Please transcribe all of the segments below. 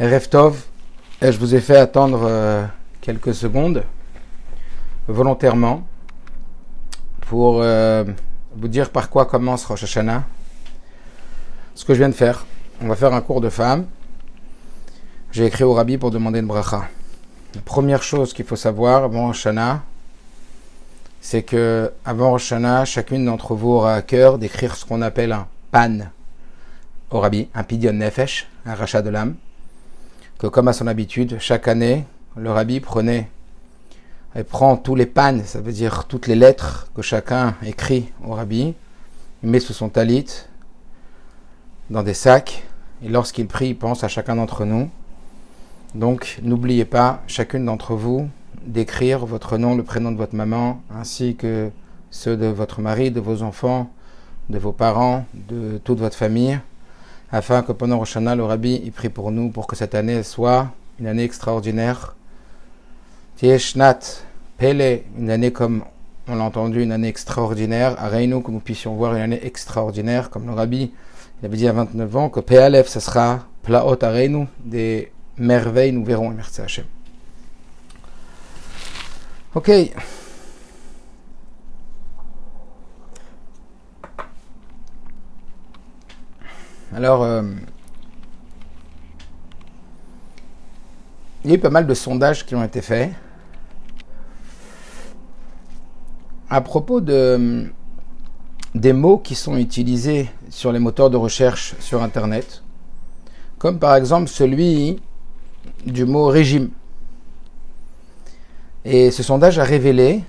Reftov, je vous ai fait attendre euh, quelques secondes volontairement pour euh, vous dire par quoi commence Rosh Hashanah. Ce que je viens de faire, on va faire un cours de femme. J'ai écrit au rabbi pour demander une bracha. La première chose qu'il faut savoir avant Rosh Hashanah, c'est que avant Rosh Hashanah, chacune d'entre vous aura à cœur d'écrire ce qu'on appelle un pan au rabbi, un pidyon nefesh, un rachat de l'âme comme à son habitude, chaque année, le rabbi prenait et prend tous les pannes, ça veut dire toutes les lettres que chacun écrit au rabbi, il met sous son talit dans des sacs, et lorsqu'il prie, il pense à chacun d'entre nous. Donc n'oubliez pas, chacune d'entre vous, d'écrire votre nom, le prénom de votre maman, ainsi que ceux de votre mari, de vos enfants, de vos parents, de toute votre famille afin que pendant Rosh le Rabbi y prie pour nous, pour que cette année soit une année extraordinaire. Tieshnat, Pele, une année comme on l'a entendu, une année extraordinaire. À Reino, que nous puissions voir une année extraordinaire, comme le Rabbi avait dit à 29 ans, que Pealef, ce sera Plaot à Reino, des merveilles, nous verrons, merci Hachem. Ok. Alors, euh, il y a eu pas mal de sondages qui ont été faits à propos de, des mots qui sont utilisés sur les moteurs de recherche sur Internet, comme par exemple celui du mot régime. Et ce sondage a révélé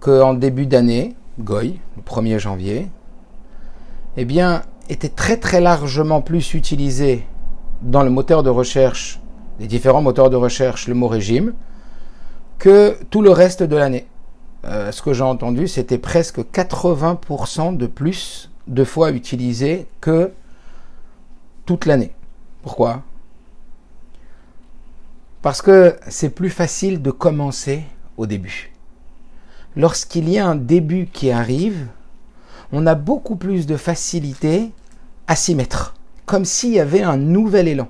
qu'en début d'année, Goy, le 1er janvier, eh bien, était très très largement plus utilisé dans le moteur de recherche, les différents moteurs de recherche, le mot régime, que tout le reste de l'année. Euh, ce que j'ai entendu, c'était presque 80% de plus de fois utilisé que toute l'année. Pourquoi? Parce que c'est plus facile de commencer au début. Lorsqu'il y a un début qui arrive, on a beaucoup plus de facilité à s'y mettre, comme s'il y avait un nouvel élan.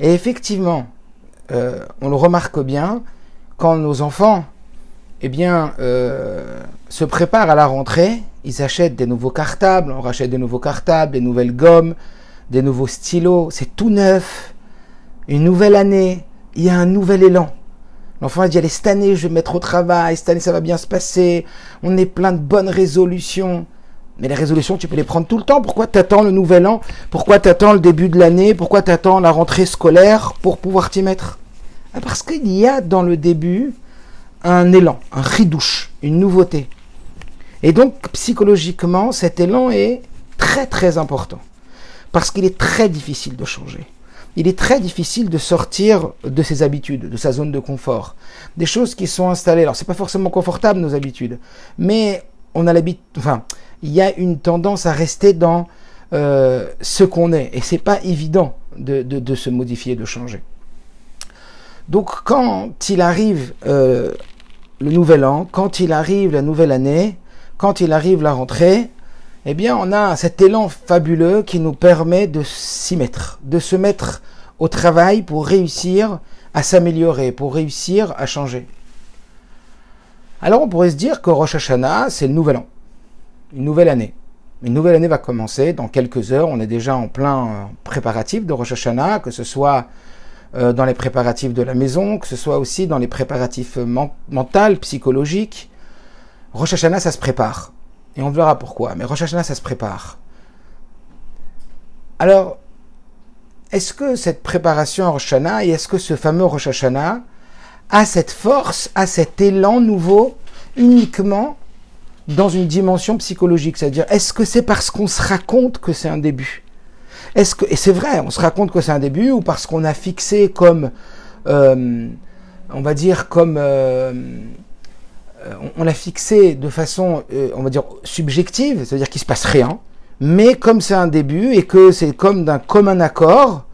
Et effectivement, euh, on le remarque bien, quand nos enfants eh bien, euh, se préparent à la rentrée, ils achètent des nouveaux cartables, on rachète des nouveaux cartables, des nouvelles gommes, des nouveaux stylos, c'est tout neuf, une nouvelle année, il y a un nouvel élan. L'enfant dit, allez, cette année, je vais mettre au travail, cette année, ça va bien se passer, on est plein de bonnes résolutions. Mais les résolutions, tu peux les prendre tout le temps. Pourquoi t'attends le nouvel an? Pourquoi t'attends le début de l'année? Pourquoi t'attends la rentrée scolaire pour pouvoir t'y mettre? Ah, Parce qu'il y a dans le début un élan, un ridouche, une nouveauté. Et donc, psychologiquement, cet élan est très très important. Parce qu'il est très difficile de changer. Il est très difficile de sortir de ses habitudes, de sa zone de confort. Des choses qui sont installées. Alors, c'est pas forcément confortable, nos habitudes. Mais on a l'habitude, enfin, il y a une tendance à rester dans euh, ce qu'on est. Et c'est pas évident de, se modifier, de changer. Donc quand il arrive euh, le nouvel an, quand il arrive la nouvelle année, quand il arrive la rentrée, eh bien on a cet élan fabuleux qui nous permet de s'y mettre, de se mettre au travail pour réussir à s'améliorer, pour réussir à changer. Alors on pourrait se dire que Rosh Hashanah, c'est le nouvel an une nouvelle année. Une nouvelle année va commencer dans quelques heures. On est déjà en plein euh, préparatif de Rosh Hashanah, que ce soit euh, dans les préparatifs de la maison, que ce soit aussi dans les préparatifs mentaux, psychologiques. Rosh Hashanah, ça se prépare. Et on verra pourquoi. Mais Rosh Hashanah, ça se prépare. Alors, est-ce que cette préparation à Rosh Hashanah et est-ce que ce fameux Rosh Hashanah a cette force, a cet élan nouveau uniquement dans une dimension psychologique, c'est-à-dire est-ce que c'est parce qu'on se raconte que c'est un début? Est-ce que et c'est vrai, on se raconte que c'est un début ou parce qu'on a fixé comme euh, on va dire comme euh, on, l'a fixé de façon euh, on va dire subjective, c'est-à-dire qu'il se passe rien, mais comme c'est un début et que c'est comme d'un commun accord,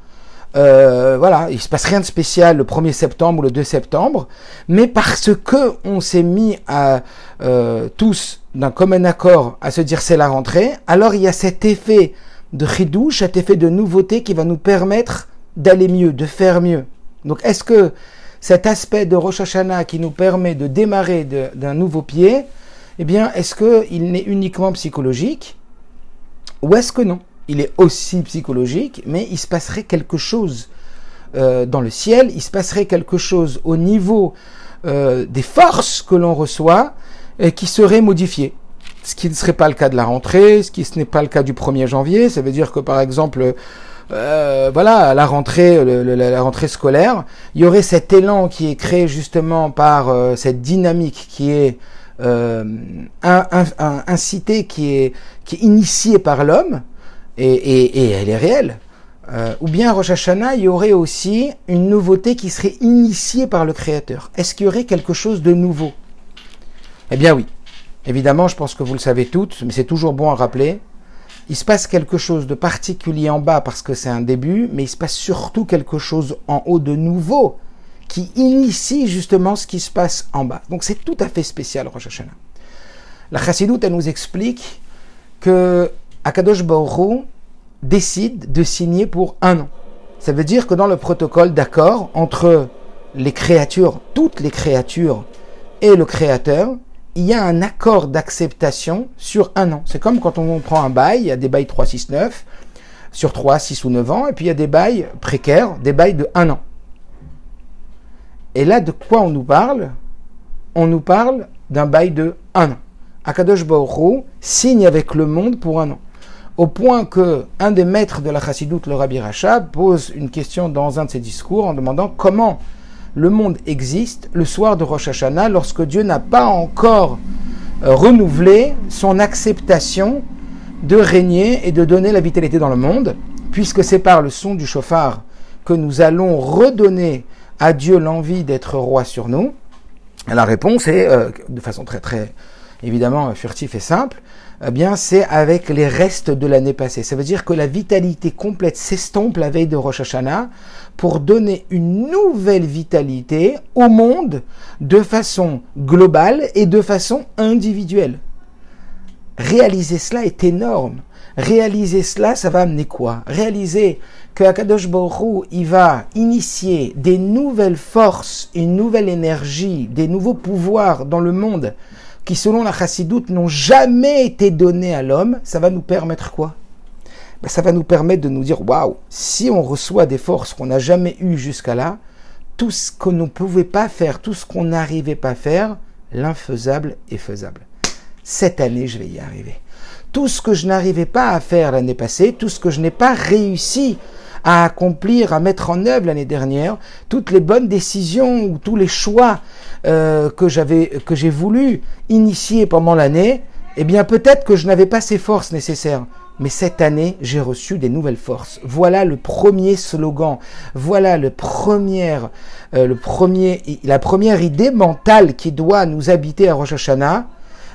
euh, voilà, il se passe rien de spécial le 1er septembre ou le 2 septembre, mais parce que on s'est mis à euh, tous d'un commun accord à se dire c'est la rentrée, alors il y a cet effet de chidouche, cet effet de nouveauté qui va nous permettre d'aller mieux, de faire mieux. Donc est-ce que cet aspect de Rosh Hashanah qui nous permet de démarrer d'un nouveau pied, eh bien, est-ce qu'il n'est uniquement psychologique ou est-ce que non? Il est aussi psychologique, mais il se passerait quelque chose euh, dans le ciel, il se passerait quelque chose au niveau euh, des forces que l'on reçoit et qui serait modifié. Ce qui ne serait pas le cas de la rentrée, ce qui ce n'est pas le cas du 1er janvier. Ça veut dire que par exemple, euh, voilà, la rentrée, la rentrée scolaire, il y aurait cet élan qui est créé justement par euh, cette dynamique qui est euh, incitée, qui est, initiée par l'homme, et, elle est réelle. Ou bien Rosh Hashanah, il y aurait aussi une nouveauté qui serait initiée par le Créateur. Est-ce qu'il y aurait quelque chose de nouveau? Eh bien oui. Évidemment, je pense que vous le savez toutes, mais c'est toujours bon à rappeler il se passe quelque chose de particulier en bas parce que c'est un début, mais il se passe surtout quelque chose en haut de nouveau qui initie justement ce qui se passe en bas. Donc c'est tout à fait spécial Rosh Hashanah. La Chassidoute, elle nous explique que Akadosh Baruch décide de signer pour un an. Ça veut dire que dans le protocole d'accord entre les créatures, toutes les créatures et le Créateur, il y a un accord d'acceptation sur un an. C'est comme quand on prend un bail, il y a des bails 3, 6, 9, sur 3, 6 ou 9 ans, et puis il y a des bails précaires, des bails de un an. Et là, de quoi on nous parle? On nous parle d'un bail de un an. Akadosh Baruch signe avec le monde pour un an. Au point que un des maîtres de la chassidoute, le Rabbi Racha, pose une question dans un de ses discours en demandant comment le monde existe le soir de Rosh Hashanah lorsque Dieu n'a pas encore euh, renouvelé son acceptation de régner et de donner la vitalité dans le monde, puisque c'est par le son du chauffard que nous allons redonner à Dieu l'envie d'être roi sur nous. la réponse est, euh, de façon très très évidemment furtive et simple, eh bien c'est avec les restes de l'année passée. Ça veut dire que la vitalité complète s'estompe la veille de Rosh Hashanah pour donner une nouvelle vitalité au monde de façon globale et de façon individuelle. Réaliser cela est énorme. Réaliser cela, ça va amener quoi? Réaliser que Akadosh Baruch il va initier des nouvelles forces, une nouvelle énergie, des nouveaux pouvoirs dans le monde qui, selon la chassidoute, n'ont jamais été donnés à l'homme, ça va nous permettre quoi? Ben, Ça va nous permettre de nous dire, waouh, si on reçoit des forces qu'on n'a jamais eues jusqu'à là, tout ce qu'on ne pouvait pas faire, tout ce qu'on n'arrivait pas à faire, l'infaisable est faisable. Cette année, je vais y arriver. Tout ce que je n'arrivais pas à faire l'année passée, tout ce que je n'ai pas réussi à accomplir, à mettre en œuvre l'année dernière, toutes les bonnes décisions ou tous les choix euh, que j'avais, que j'ai voulu initier pendant l'année, eh bien peut-être que je n'avais pas ces forces nécessaires. Mais cette année, j'ai reçu des nouvelles forces. Voilà le premier slogan. Voilà le premier, euh, le premier, la première idée mentale qui doit nous habiter à Rosh Hashanah.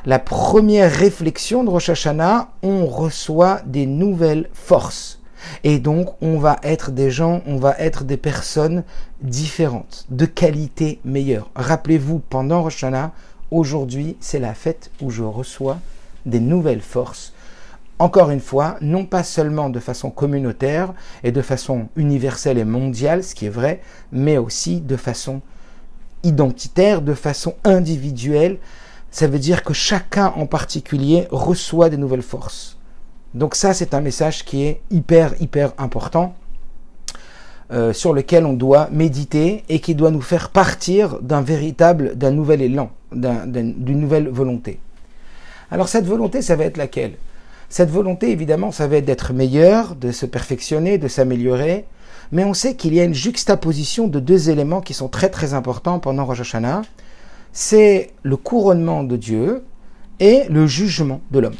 La première réflexion de Rosh Hashanah, on reçoit des nouvelles forces. Et donc, on va être des gens, on va être des personnes différentes, de qualité meilleure. Rappelez-vous, pendant Rosh aujourd'hui, c'est la fête où je reçois des nouvelles forces. Encore une fois, non pas seulement de façon communautaire et de façon universelle et mondiale, ce qui est vrai, mais aussi de façon identitaire, de façon individuelle. Ça veut dire que chacun en particulier reçoit des nouvelles forces. Donc ça, c'est un message qui est hyper, hyper important, euh, sur lequel on doit méditer et qui doit nous faire partir d'un véritable, d'un nouvel élan, d'une nouvelle volonté. Alors cette volonté, ça va être laquelle? Cette volonté, évidemment, ça va être d'être meilleur, de se perfectionner, de s'améliorer, mais on sait qu'il y a une juxtaposition de deux éléments qui sont très très importants pendant Rosh Hashanah. C'est le couronnement de Dieu et le jugement de l'homme.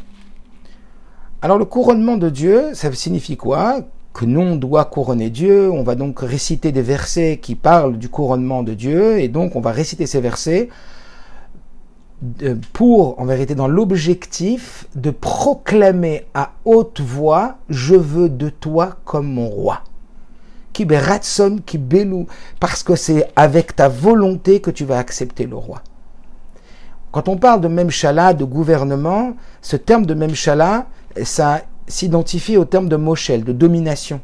Alors le couronnement de Dieu, ça signifie quoi? Que nous, on doit couronner Dieu, on va donc réciter des versets qui parlent du couronnement de Dieu, et donc on va réciter ces versets pour, en vérité, dans l'objectif de proclamer à haute voix, je veux de toi comme mon roi. Qui qui parce que c'est avec ta volonté que tu vas accepter le roi. Quand on parle de Memshala, de gouvernement, ce terme de Memshala, ça s'identifier au terme de moshel, de domination.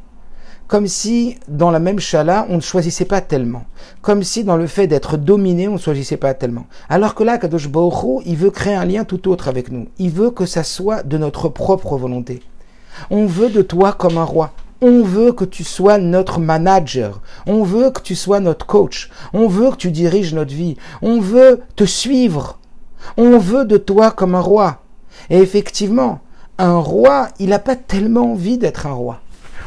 Comme si dans la même chala, on ne choisissait pas tellement. Comme si dans le fait d'être dominé, on ne choisissait pas tellement. Alors que là, Kadosh Baruch il veut créer un lien tout autre avec nous. Il veut que ça soit de notre propre volonté. On veut de toi comme un roi. On veut que tu sois notre manager. On veut que tu sois notre coach. On veut que tu diriges notre vie. On veut te suivre. On veut de toi comme un roi. Et effectivement, un roi, il n'a pas tellement envie d'être un roi.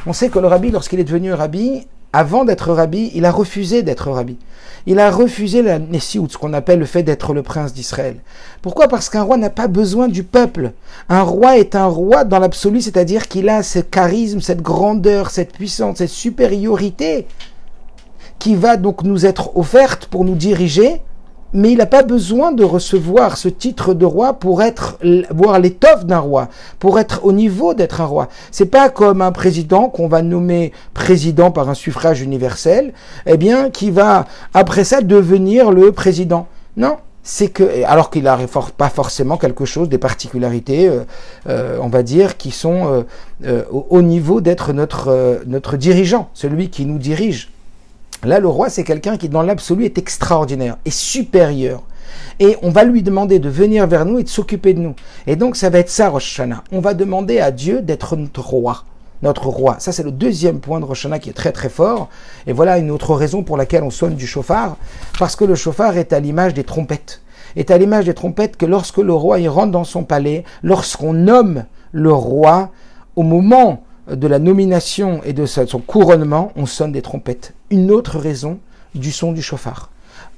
On sait que le rabbi, lorsqu'il est devenu rabbi, avant d'être rabbi, il a refusé d'être rabbi. Il a refusé la Nessiout, ce qu'on appelle le fait d'être le prince d'Israël. Pourquoi? Parce qu'un roi n'a pas besoin du peuple. Un roi est un roi dans l'absolu, c'est-à-dire qu'il a ce charisme, cette grandeur, cette puissance, cette supériorité qui va donc nous être offerte pour nous diriger mais il n'a pas besoin de recevoir ce titre de roi pour être voir l'étoffe d'un roi, pour être au niveau d'être un roi. C'est pas comme un président qu'on va nommer président par un suffrage universel, eh bien qui va après ça devenir le président. Non, c'est que alors qu'il n'a pas forcément quelque chose des particularités, euh, euh, on va dire, qui sont euh, au, niveau d'être notre notre dirigeant, celui qui nous dirige. Là, le roi, c'est quelqu'un qui, dans l'absolu, est extraordinaire, est supérieur. Et on va lui demander de venir vers nous et de s'occuper de nous. Et donc, ça va être ça, Rosh Hashanah. On va demander à Dieu d'être notre roi. Notre roi. Ça, c'est le deuxième point de Rosh Hashanah qui est très très fort. Et voilà une autre raison pour laquelle on sonne du chauffard. Parce que le chauffard est à l'image des trompettes. Est à l'image des trompettes que lorsque le roi y rentre dans son palais, lorsqu'on nomme le roi, au moment de la nomination et de son couronnement, on sonne des trompettes. Une autre raison du son du chauffard.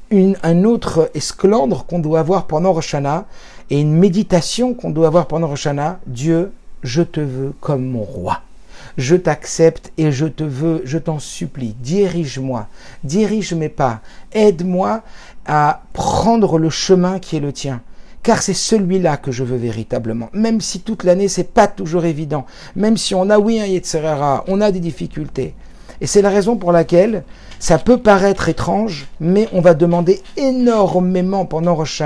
Une, un autre esclandre qu'on doit avoir pendant Roshana et une méditation qu'on doit avoir pendant Roshana. Dieu, je te veux comme mon roi. Je t'accepte et je te veux, je t'en supplie, dirige-moi, dirige mes pas, aide-moi à prendre le chemin qui est le tien car c'est celui-là que je veux véritablement. Même si toute l'année c'est pas toujours évident, même si on a oui un Yetzerara, on a des difficultés. Et c'est la raison pour laquelle ça peut paraître étrange, mais on va demander énormément pendant Rosh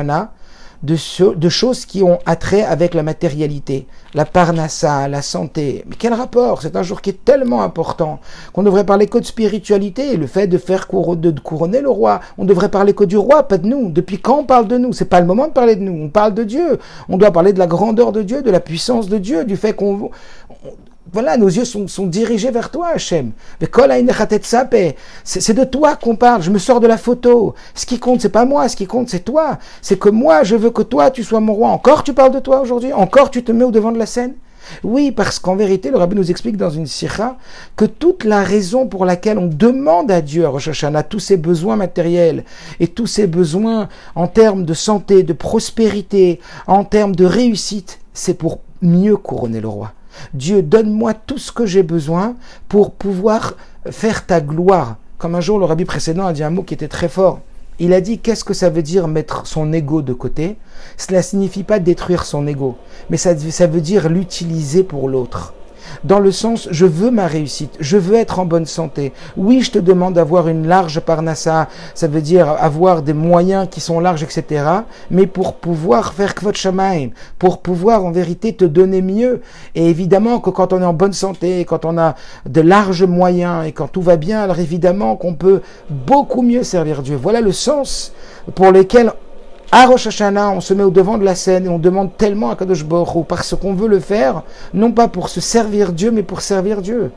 de, choses qui ont attrait avec la matérialité, la parnassa, la santé. Mais quel rapport? C'est un jour qui est tellement important qu'on devrait parler que de spiritualité, le fait de faire couronner le roi. On devrait parler que du roi, pas de nous. Depuis quand on parle de nous? C'est pas le moment de parler de nous. On parle de Dieu. On doit parler de la grandeur de Dieu, de la puissance de Dieu, du fait qu'on voilà, nos yeux sont, dirigés vers toi, Hachem. C'est de toi qu'on parle. Je me sors de la photo. Ce qui compte, c'est pas moi. Ce qui compte, c'est toi. C'est que moi, je veux que toi, tu sois mon roi. Encore, tu parles de toi aujourd'hui? Encore, tu te mets au devant de la scène? Oui, parce qu'en vérité, le rabbi nous explique dans une sikha que toute la raison pour laquelle on demande à Dieu, à Rosh Hashanah, tous ses besoins matériels et tous ses besoins en termes de santé, de prospérité, en termes de réussite, c'est pour mieux couronner le roi. Dieu, donne-moi tout ce que j'ai besoin pour pouvoir faire ta gloire. Comme un jour, le rabbi précédent a dit un mot qui était très fort. Il a dit qu'est-ce que ça veut dire mettre son ego de côté? Cela signifie pas détruire son ego, mais ça, ça veut dire l'utiliser pour l'autre dans le sens je veux ma réussite, je veux être en bonne santé. Oui, je te demande d'avoir une large parnassa, ça veut dire avoir des moyens qui sont larges, etc. Mais pour pouvoir faire kvot shamaim, pour pouvoir en vérité te donner mieux. Et évidemment que quand on est en bonne santé, quand on a de larges moyens et quand tout va bien, alors évidemment qu'on peut beaucoup mieux servir Dieu. Voilà le sens pour lequel à Hashanah, on se met au devant de la scène et on demande tellement à Kadosh Baruch parce qu'on veut le faire, non pas pour se servir Dieu, mais pour servir Dieu.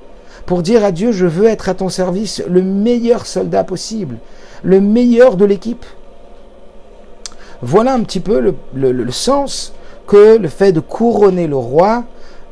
Pour dire à Dieu, je veux être à ton service le meilleur soldat possible, le meilleur de l'équipe. Voilà un petit peu le, sens que le fait de couronner le roi,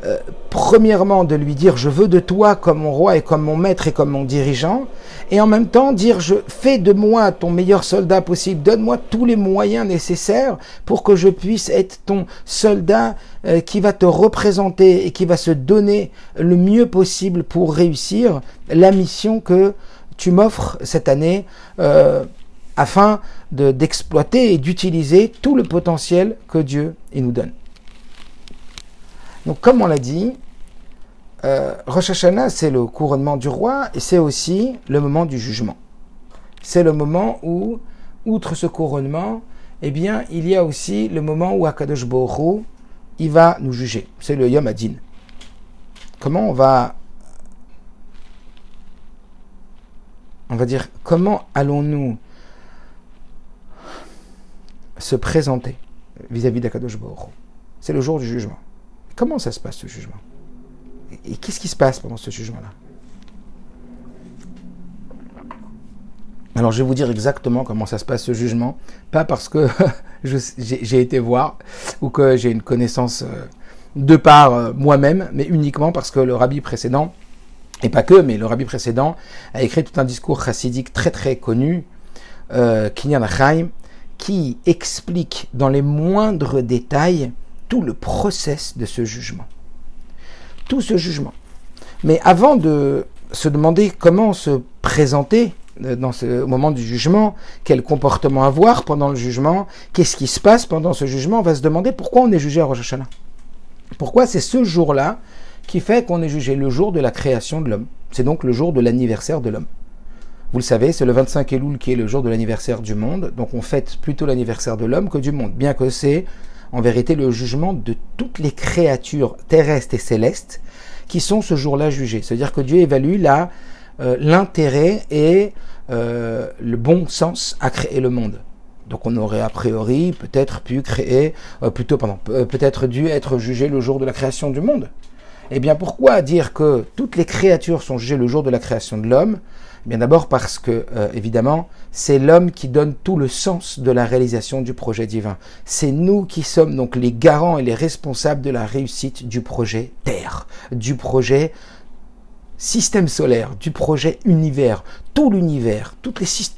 euh, premièrement de lui dire je veux de toi comme mon roi et comme mon maître et comme mon dirigeant, et en même temps dire je fais de moi ton meilleur soldat possible, donne-moi tous les moyens nécessaires pour que je puisse être ton soldat euh, qui va te représenter et qui va se donner le mieux possible pour réussir la mission que tu m'offres cette année euh, afin d'exploiter et d'utiliser tout le potentiel que Dieu il nous donne. Donc comme on l'a dit, euh, Rosh Hashanah, c'est le couronnement du roi et c'est aussi le moment du jugement. C'est le moment où, outre ce couronnement, eh bien, il y a aussi le moment où Akadosh Borou, il va nous juger. C'est le Yom Adin. comment on va, on va dire, comment allons-nous se présenter vis-à-vis d'Akadosh Baruch C'est le jour du jugement. Comment ça se passe ce jugement? Et qu'est-ce qui se passe pendant ce jugement-là? Alors je vais vous dire exactement comment ça se passe ce jugement, pas parce que j'ai été voir ou que j'ai une connaissance euh, de par euh, moi-même, mais uniquement parce que le rabbi précédent, et pas que, mais le rabbi précédent a écrit tout un discours chassidique très très connu, euh, Kinyan Achaim, qui explique dans les moindres détails tout le process de ce jugement. Tout ce jugement. Mais avant de se demander comment se présenter euh, dans ce moment du jugement, quel comportement avoir pendant le jugement, qu'est-ce qui se passe pendant ce jugement, on va se demander pourquoi on est jugé à Rosh Hashanah. Pourquoi c'est ce jour-là qui fait qu'on est jugé le jour de la création de l'homme. C'est donc le jour de l'anniversaire de l'homme. Vous le savez, c'est le 25 Elul qui est le jour de l'anniversaire du monde, donc on fête plutôt l'anniversaire de l'homme que du monde, bien que c'est en vérité le jugement de toutes les créatures terrestres et célestes qui sont ce jour-là jugées. C'est-à-dire que Dieu évalue euh, l'intérêt et euh, le bon sens à créer le monde. Donc on aurait a priori peut-être pu créer, euh, plutôt peut-être dû être jugé le jour de la création du monde. Eh bien pourquoi dire que toutes les créatures sont jugées le jour de la création de l'homme Bien d'abord parce que évidemment c'est l'homme qui donne tout le sens de la réalisation du projet divin. C'est nous qui sommes donc les garants et les responsables de la réussite du projet Terre, du projet système solaire, du projet univers, tout l'univers, tous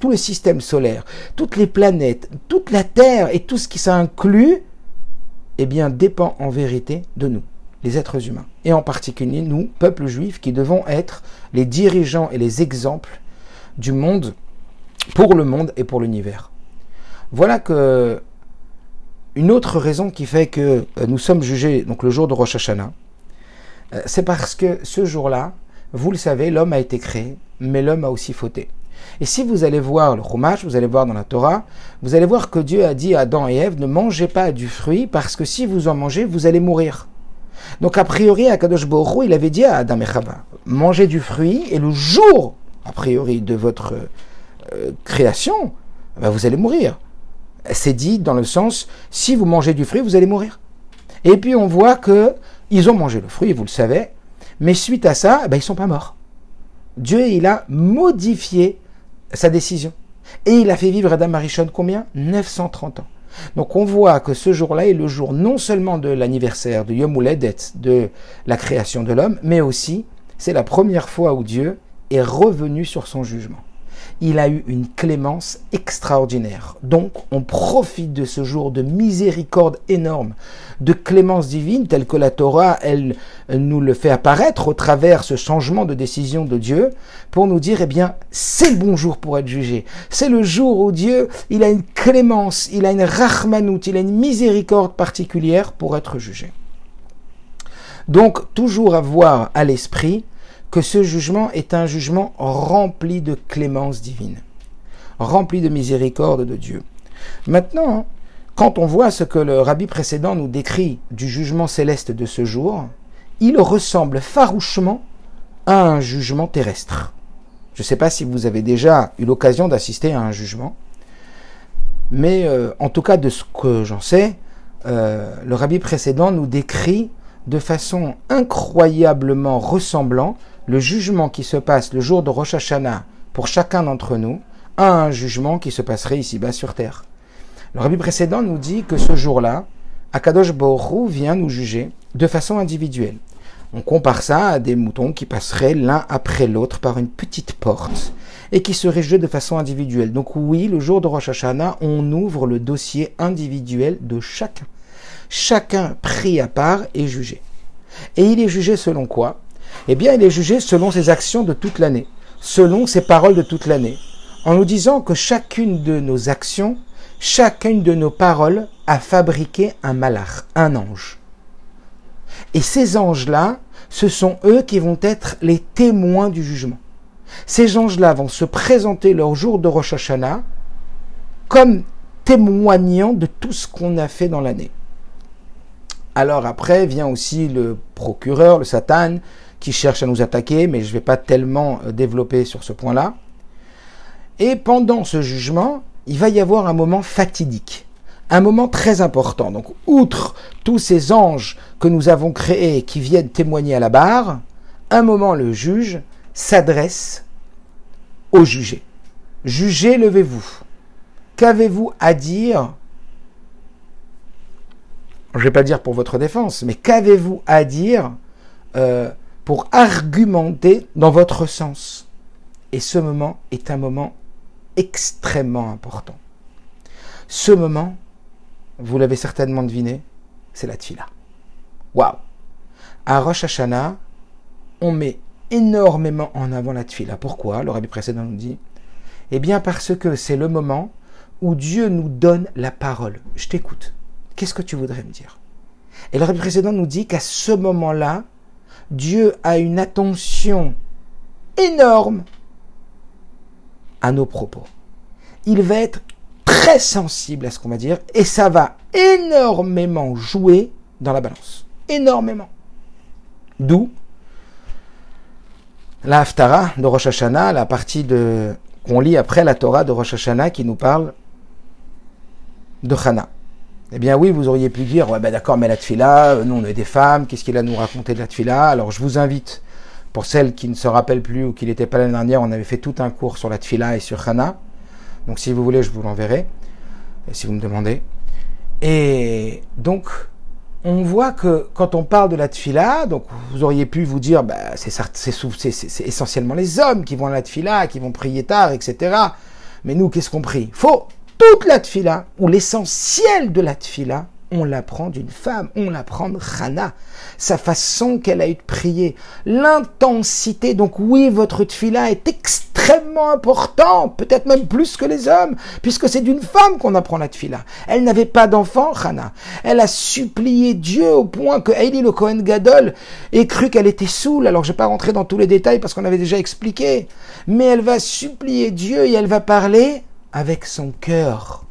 les systèmes solaires, toutes les planètes, toute la Terre et tout ce qui s'inclut, eh bien, dépend en vérité de nous, les êtres humains. Et en particulier, nous, peuple juif, qui devons être les dirigeants et les exemples du monde, pour le monde et pour l'univers. Voilà que une autre raison qui fait que euh, nous sommes jugés donc le jour de Rosh Hashanah, euh, c'est parce que ce jour-là, vous le savez, l'homme a été créé, mais l'homme a aussi fauté. Et si vous allez voir le Chumash, vous allez voir dans la Torah, vous allez voir que Dieu a dit à Adam et Ève, ne mangez pas du fruit, parce que si vous en mangez, vous allez mourir. Donc a priori, à Kadosh Baruch il avait dit à Adam et Chava, mangez du fruit, et le jour, a priori, de votre euh, création, ben, vous allez mourir. C'est dit dans le sens, si vous mangez du fruit, vous allez mourir. Et puis on voit que ils ont mangé le fruit, vous le savez, mais suite à ça, ben, ils ne sont pas morts. Dieu, il a modifié sa décision. Et il a fait vivre Adam Arishon combien? 930 ans. Donc on voit que ce jour-là est le jour non seulement de l'anniversaire de Yom Uledet, de la création de l'homme, mais aussi c'est la première fois où Dieu est revenu sur son jugement il a eu une clémence extraordinaire. Donc, on profite de ce jour de miséricorde énorme, de clémence divine, telle que la Torah, elle, nous le fait apparaître au travers ce changement de décision de Dieu, pour nous dire, eh bien, c'est le bon jour pour être jugé. C'est le jour où Dieu, il a une clémence, il a une rachmanout, il a une miséricorde particulière pour être jugé. Donc, toujours avoir à l'esprit ce jugement est un jugement rempli de clémence divine, rempli de miséricorde de Dieu. Maintenant, quand on voit ce que le rabbi précédent nous décrit du jugement céleste de ce jour, il ressemble farouchement à un jugement terrestre. Je ne sais pas si vous avez déjà eu l'occasion d'assister à un jugement, mais euh, en tout cas de ce que j'en sais, euh, le rabbi précédent nous décrit de façon incroyablement ressemblant le jugement qui se passe le jour de Rosh Hashanah pour chacun d'entre nous à un jugement qui se passerait ici-bas sur terre. Le rabbi précédent nous dit que ce jour-là, Akadosh Baruch vient nous juger de façon individuelle. On compare ça à des moutons qui passeraient l'un après l'autre par une petite porte et qui seraient jugés de façon individuelle. Donc oui, le jour de Rosh Hashanah, on ouvre le dossier individuel de chacun. Chacun pris à part est jugé. Et il est jugé selon quoi? Eh bien, il est jugé selon ses actions de toute l'année, selon ses paroles de toute l'année, en nous disant que chacune de nos actions, chacune de nos paroles a fabriqué un malach, un ange. Et ces anges-là, ce sont eux qui vont être les témoins du jugement. Ces anges-là vont se présenter leur jour de Rosh Hashanah comme témoignant de tout ce qu'on a fait dans l'année. Alors après vient aussi le procureur, le Satan, qui cherche à nous attaquer, mais je ne vais pas tellement euh, développer sur ce point-là. Et pendant ce jugement, il va y avoir un moment fatidique, un moment très important. Donc, outre tous ces anges que nous avons créés qui viennent témoigner à la barre, un moment le juge s'adresse au jugé. Jugez, levez-vous. Qu'avez-vous à dire? Je ne vais pas dire pour votre défense, mais qu'avez-vous à dire euh, pour argumenter dans votre sens Et ce moment est un moment extrêmement important. Ce moment, vous l'avez certainement deviné, c'est la tfila. Waouh À Rosh Hashanah, on met énormément en avant la tfila. Pourquoi? Le rabbi précédent nous dit Eh bien parce que c'est le moment où Dieu nous donne la parole. Je t'écoute. Qu'est-ce que tu voudrais me dire? Et le rabbi précédent nous dit qu'à ce moment-là, Dieu a une attention énorme à nos propos. Il va être très sensible à ce qu'on va dire et ça va énormément jouer dans la balance. Énormément. D'où la Haftara de Rosh Hashanah, la partie de, qu'on lit après la Torah de Rosh Hashanah qui nous parle de Chana. Eh bien oui, vous auriez pu dire, ouais ben d'accord, mais la tfila, euh, nous on est des femmes, qu'est-ce qu'il a nous raconter de la tfila Alors je vous invite, pour celles qui ne se rappellent plus ou qui n'étaient pas l'année dernière, on avait fait tout un cours sur la tfila et sur Chana. Donc si vous voulez, je vous l'enverrai, si vous me demandez. Et donc, on voit que quand on parle de la tfila, donc vous auriez pu vous dire, bah, c'est, essentiellement les hommes qui vont à la tfila, qui vont prier tard, etc. Mais nous, qu'est-ce qu'on prie? Faux Toute la tfila, ou l'essentiel de la tfila, on l'apprend d'une femme, on l'apprend de Chana, sa façon qu'elle a eu de prier, l'intensité. Donc oui, votre tfila est extrêmement important, peut-être même plus que les hommes, puisque c'est d'une femme qu'on apprend la tfila. Elle n'avait pas d'enfant, Chana. Elle a supplié Dieu au point que Haïli le Gadol ait cru qu'elle était saoule. Alors je vais pas rentrer dans tous les détails parce qu'on avait déjà expliqué. Mais elle va supplier Dieu et elle va parler avec son cœur.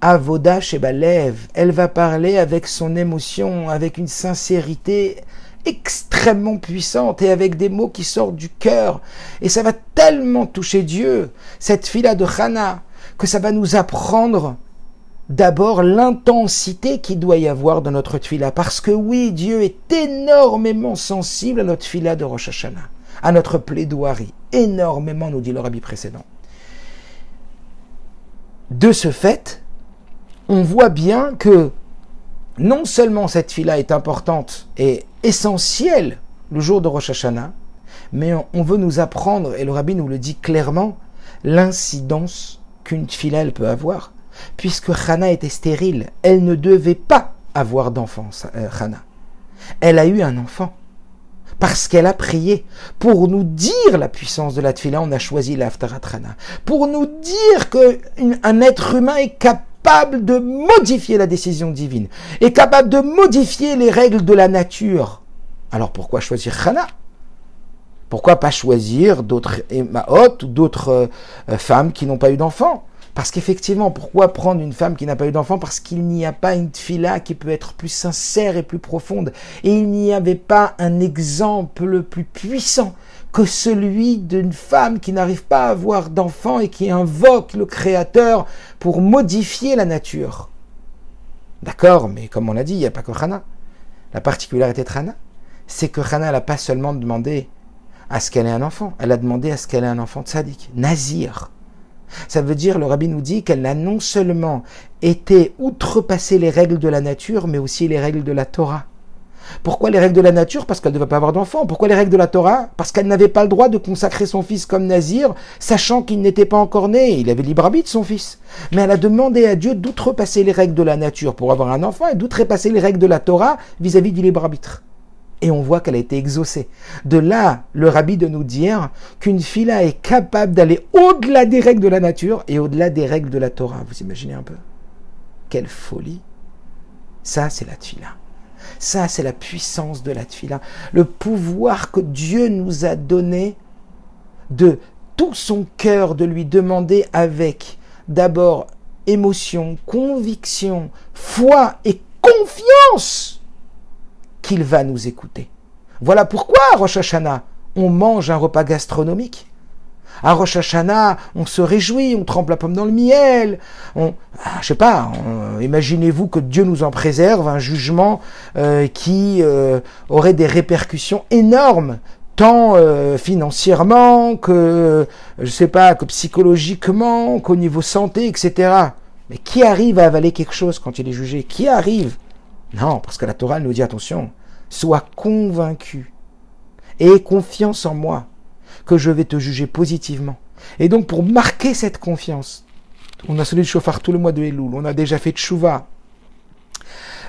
Avoda Shebalev. Elle va parler avec son émotion, avec une sincérité extrêmement puissante et avec des mots qui sortent du cœur. Et ça va tellement toucher Dieu, cette fila de Hana, que ça va nous apprendre d'abord l'intensité qu'il doit y avoir dans notre fila. Parce que oui, Dieu est énormément sensible à notre fila de Rosh Hashanah, à notre plaidoirie. Énormément, nous dit le rabbi précédent. De ce fait, on voit bien que non seulement cette fila est importante et essentielle le jour de Rosh Hashanah, mais on veut nous apprendre, et le rabbi nous le dit clairement, l'incidence qu'une fila peut avoir. Puisque Hana était stérile, elle ne devait pas avoir d'enfant, euh, Hana. Elle a eu un enfant parce qu'elle a prié. Pour nous dire la puissance de la tfila, on a choisi l'Aftarat Hana. Pour nous dire qu'un être humain est capable de modifier la décision divine, est capable de modifier les règles de la nature. Alors pourquoi choisir Chana? Pourquoi pas choisir d'autres Emmaot ou d'autres euh, femmes qui n'ont pas eu d'enfants? Parce qu'effectivement, pourquoi prendre une femme qui n'a pas eu d'enfant? Parce qu'il n'y a pas une fila qui peut être plus sincère et plus profonde. Et il n'y avait pas un exemple plus puissant que celui d'une femme qui n'arrive pas à avoir d'enfant et qui invoque le Créateur pour modifier la nature. D'accord, mais comme on l'a dit, il n'y a pas que Hana. La particularité de Hana, c'est que Hana n'a pas seulement demandé à ce qu'elle ait un enfant, elle a demandé à ce qu'elle ait un enfant de sadique, Nazir. Ça veut dire, le rabbi nous dit qu'elle a non seulement été outrepasser les règles de la nature, mais aussi les règles de la Torah. Pourquoi les règles de la nature? Parce qu'elle ne devait pas avoir d'enfant. Pourquoi les règles de la Torah? Parce qu'elle n'avait pas le droit de consacrer son fils comme Nazir, sachant qu'il n'était pas encore né. Il avait libre arbitre, son fils. Mais elle a demandé à Dieu d'outrepasser les règles de la nature pour avoir un enfant et d'outrepasser les règles de la Torah vis-à-vis du libre arbitre. Et on voit qu'elle a été exaucée. De là, le rabbi de nous dire qu'une fila est capable d'aller au-delà des règles de la nature et au-delà des règles de la Torah. Vous imaginez un peu? Quelle folie Ça, c'est la fila. Ça, c'est la puissance de la tfila. Le pouvoir que Dieu nous a donné de tout son cœur, de lui demander avec d'abord émotion, conviction, foi et confiance qu'il va nous écouter. Voilà pourquoi à Rosh Hashanah, on mange un repas gastronomique. À Rosh Hashanah, on se réjouit, on trempe la pomme dans le miel. On, ah, je sais pas, imaginez-vous que Dieu nous en préserve, un jugement euh, qui euh, aurait des répercussions énormes, tant euh, financièrement que, je sais pas, que psychologiquement, qu'au niveau santé, etc. Mais qui arrive à avaler quelque chose quand il est jugé? Qui arrive? Non, parce que la Torah nous dit attention, sois convaincu et confiance en moi que je vais te juger positivement. Et donc pour marquer cette confiance, on a sonné le chauffard tout le mois de Elul, on a déjà fait Tchouva.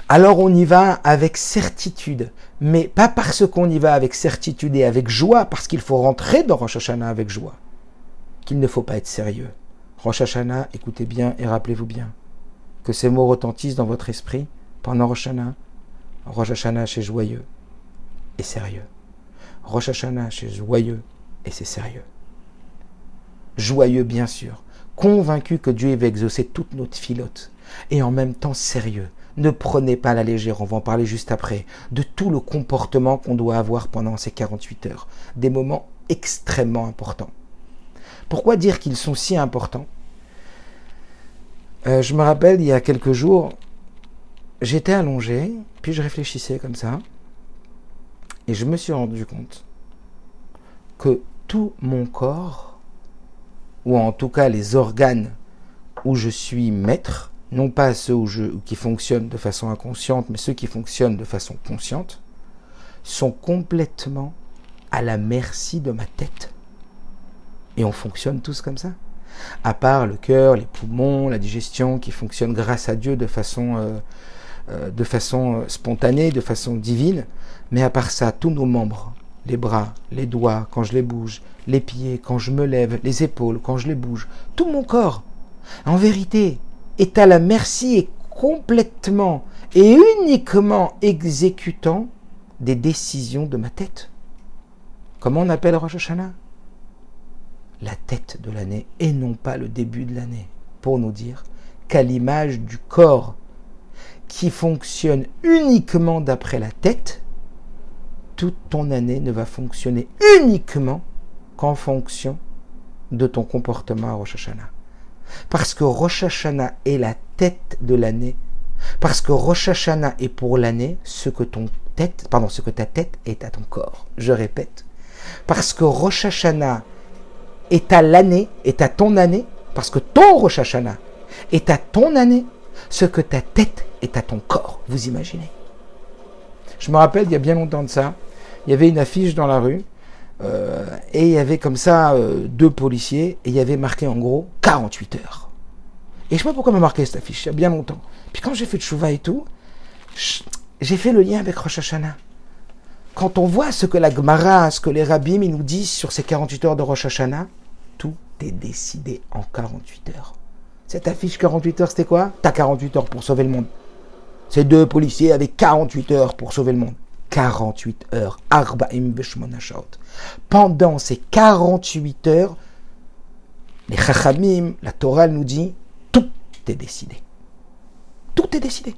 Alors on y va avec certitude, mais pas parce qu'on y va avec certitude et avec joie, parce qu'il faut rentrer dans Rosh Hashanah avec joie, qu'il ne faut pas être sérieux. Rosh Hashanah, écoutez bien et rappelez-vous bien que ces mots retentissent dans votre esprit pendant Rosh Hashanah. Rosh c'est joyeux et sérieux. Rosh Hashanah, c'est joyeux et c'est sérieux. Joyeux, bien sûr, convaincu que Dieu va exaucer toute notre filote, et en même temps sérieux. Ne prenez pas la légère, on va en parler juste après, de tout le comportement qu'on doit avoir pendant ces 48 heures. Des moments extrêmement importants. Pourquoi dire qu'ils sont si importants? Euh, Je me rappelle, il y a quelques jours, j'étais allongé, puis je réfléchissais comme ça, et je me suis rendu compte que tout mon corps, ou en tout cas les organes où je suis maître, non pas ceux qui fonctionnent de façon inconsciente, mais ceux qui fonctionnent de façon consciente, sont complètement à la merci de ma tête. Et on fonctionne tous comme ça. À part le cœur, les poumons, la digestion qui fonctionnent grâce à Dieu de façon, euh, euh, de façon euh, spontanée, de façon divine. Mais à part ça, tous nos membres, les bras, les doigts quand je les bouge, les pieds quand je me lève, les épaules quand je les bouge, tout mon corps, en vérité, est à la merci et complètement et uniquement exécutant des décisions de ma tête. Comment on appelle Rosh Hashanah? La tête de l'année et non pas le début de l'année, pour nous dire qu'à l'image du corps qui fonctionne uniquement d'après la tête, toute ton année ne va fonctionner uniquement qu'en fonction de ton comportement à Rosh Hashanah. Parce que Rosh Hashanah est la tête de l'année. Parce que Rosh Hashanah est pour l'année ce que ton tête, pardon, ce que ta tête est à ton corps. Je répète. Parce que Rosh Hashanah est à l'année, est à ton année, parce que ton Rosh Hashanah est à ton année, ce que ta tête est à ton corps. Vous imaginez? Je me rappelle, il y a bien longtemps de ça, il y avait une affiche dans la rue, euh, et il y avait comme ça euh, deux policiers, et il y avait marqué en gros 48 heures. Et je sais pas pourquoi m'a marqué cette affiche, il y a bien longtemps. Puis quand j'ai fait de chouva et tout, j'ai fait le lien avec Rosh Hashanah. Quand on voit ce que la Gemara, ce que les rabbins nous disent sur ces 48 heures de Rosh Hashanah, tout est décidé en 48 heures. Cette affiche 48 heures, c'était quoi? T'as 48 heures pour sauver le monde. Ces deux policiers avaient 48 heures pour sauver le monde. 48 heures. Pendant ces 48 heures, les Chachamim, la Torah nous dit, tout est décidé. Tout est décidé.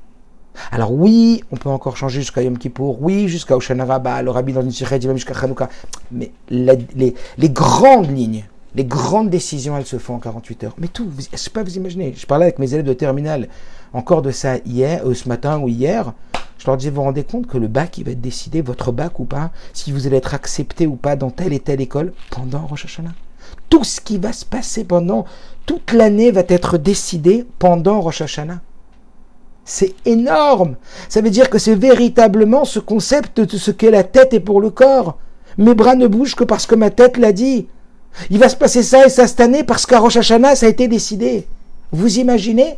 Alors oui, on peut encore changer jusqu'à Yom Kippour, oui, jusqu'à Oshana le Rabbi dans une même jusqu'à Chanukah, mais les, grandes lignes, les grandes décisions, elles se font en 48 heures. Mais tout, je ne sais pas vous imaginer. Je parlais avec mes élèves de terminale encore de ça hier, euh, ce matin ou hier. Je leur disais, vous vous rendez compte que le bac, il va être décidé, votre bac ou pas, si vous allez être accepté ou pas dans telle et telle école pendant Rosh Hashanah. Tout ce qui va se passer pendant toute l'année va être décidé pendant Rosh Hashanah. C'est énorme. Ça veut dire que c'est véritablement ce concept de ce qu'est la tête et pour le corps. Mes bras ne bougent que parce que ma tête l'a dit. Il va se passer ça et ça cette année parce qu'à Rosh Hashanah, ça a été décidé. Vous imaginez?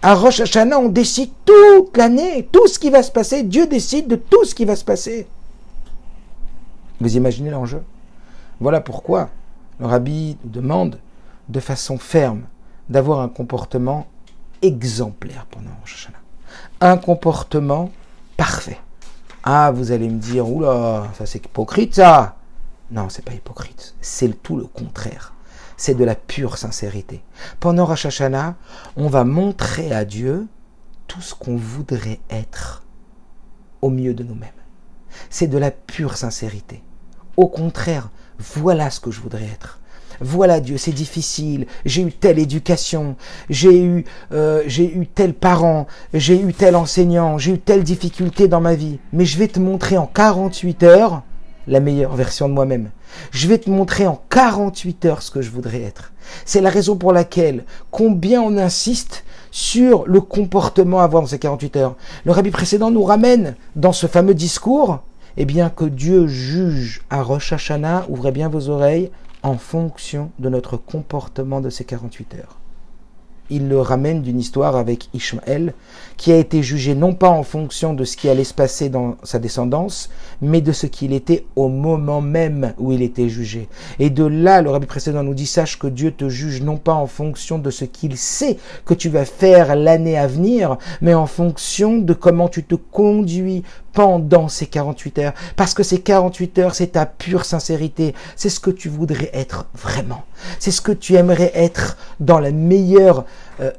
À Rosh Hashanah, on décide toute l'année, tout ce qui va se passer. Dieu décide de tout ce qui va se passer. Vous imaginez l'enjeu? Voilà pourquoi le rabbi demande de façon ferme d'avoir un comportement exemplaire pendant Rosh Hashanah. Un comportement parfait. Ah, vous allez me dire, oula, ça c'est hypocrite ça. Non, c'est pas hypocrite. C'est tout le contraire c'est de la pure sincérité. Pendant Rosh on va montrer à Dieu tout ce qu'on voudrait être au mieux de nous-mêmes. c'est de la pure sincérité. Au contraire, voilà ce que je voudrais être. Voilà Dieu, c'est difficile, j'ai eu telle éducation, j'ai eu, euh, j'ai eu tel parent, j'ai eu tel enseignant, j'ai eu telle difficulté dans ma vie, mais je vais te montrer en 48 heures la meilleure version de moi-même. Je vais te montrer en 48 heures ce que je voudrais être. C'est la raison pour laquelle, combien on insiste sur le comportement à avoir dans ces 48 heures. Le rabbi précédent nous ramène dans ce fameux discours eh bien que Dieu juge à Rosh Hashanah, ouvrez bien vos oreilles, en fonction de notre comportement de ces 48 heures il le ramène d'une histoire avec Ishmaël, qui a été jugé non pas en fonction de ce qui allait se passer dans sa descendance, mais de ce qu'il était au moment même où il était jugé. Et de là, le rabbi précédent nous dit, sache que Dieu te juge non pas en fonction de ce qu'il sait que tu vas faire l'année à venir, mais en fonction de comment tu te conduis pendant ces 48 heures. Parce que ces 48 heures, c'est ta pure sincérité. C'est ce que tu voudrais être vraiment. C'est ce que tu aimerais être dans la meilleure euh,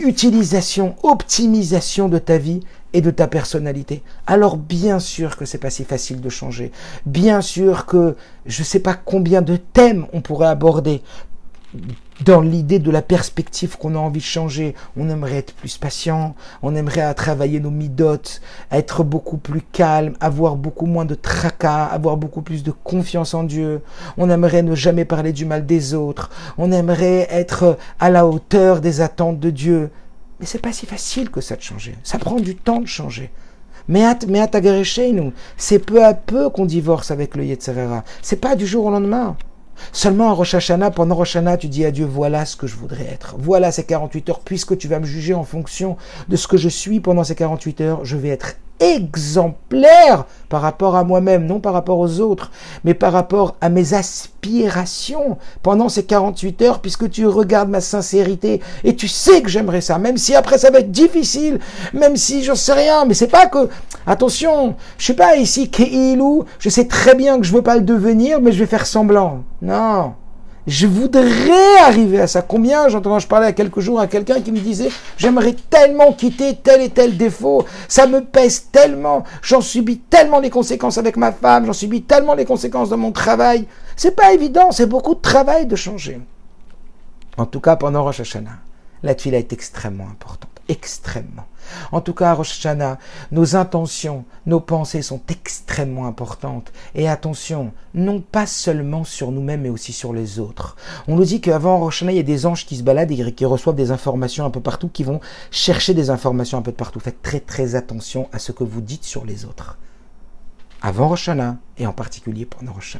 utilisation, optimisation de ta vie et de ta personnalité. Alors bien sûr que c'est pas si facile de changer. Bien sûr que je sais pas combien de thèmes on pourrait aborder dans l'idée de la perspective qu'on a envie de changer. On aimerait être plus patient, on aimerait travailler nos midotes, être beaucoup plus calme, avoir beaucoup moins de tracas, avoir beaucoup plus de confiance en Dieu. On aimerait ne jamais parler du mal des autres. On aimerait être à la hauteur des attentes de Dieu. Mais c'est pas si facile que ça de changer. Ça prend du temps de changer. Mais à nous, c'est peu à peu qu'on divorce avec le Yetzerera. C'est pas du jour au lendemain. Seulement en Rosh Hashanah, pendant Rosh Hashanah, tu dis à Dieu, voilà ce que je voudrais être. Voilà ces 48 heures, puisque tu vas me juger en fonction de ce que je suis pendant ces 48 heures, je vais être exemplaire par rapport à moi-même, non par rapport aux autres, mais par rapport à mes aspirations pendant ces 48 heures, puisque tu regardes ma sincérité et tu sais que j'aimerais ça, même si après ça va être difficile, même si j'en sais rien, mais c'est pas que, attention, je sais pas ici, Keilou, je sais très bien que je veux pas le devenir, mais je vais faire semblant. Non. Je voudrais arriver à ça. Combien j'entends, je parlais a quelques jours à quelqu'un qui me disait, j'aimerais tellement quitter tel et tel défaut, ça me pèse tellement, j'en subis tellement les conséquences avec ma femme, j'en subis tellement les conséquences dans mon travail. C'est pas évident, c'est beaucoup de travail de changer. En tout cas, pendant Rosh Hashanah, la tuile est extrêmement importante extrêmement. En tout cas, Rosh Hashanah, nos intentions, nos pensées sont extrêmement importantes. Et attention, non pas seulement sur nous-mêmes, mais aussi sur les autres. On nous dit qu'avant Rosh il y a des anges qui se baladent et qui reçoivent des informations un peu partout, qui vont chercher des informations un peu de partout. Faites très très attention à ce que vous dites sur les autres. Avant Rosh et en particulier pendant Rosh.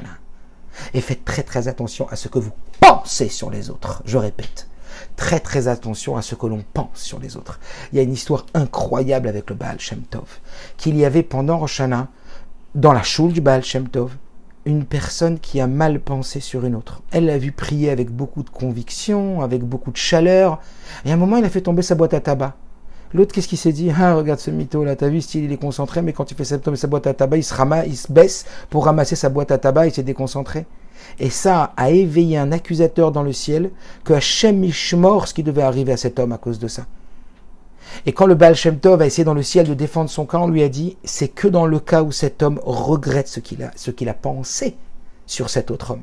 Et faites très très attention à ce que vous pensez sur les autres. Je répète très très attention à ce que l'on pense sur les autres. Il y a une histoire incroyable avec le Baal Shem Tov, qu'il y avait pendant Roshana, dans la choule du Baal Shem Tov, une personne qui a mal pensé sur une autre. Elle l'a vu prier avec beaucoup de conviction, avec beaucoup de chaleur, et à un moment il a fait tomber sa boîte à tabac. L'autre, qu'est-ce qu'il s'est dit? Ah, regarde ce mytho là, t'as vu, style, il est concentré, mais quand il fait tomber sa boîte à tabac, il se, ramasse, il se baisse pour ramasser sa boîte à tabac, il s'est déconcentré. Et ça a éveillé un accusateur dans le ciel que Hachem Ishmor ce qui devait arriver à cet homme à cause de ça. Et quand le Baal Shem Tov a essayé dans le ciel de défendre son camp, on lui a dit c'est que dans le cas où cet homme regrette ce qu'il a, a pensé sur cet autre homme.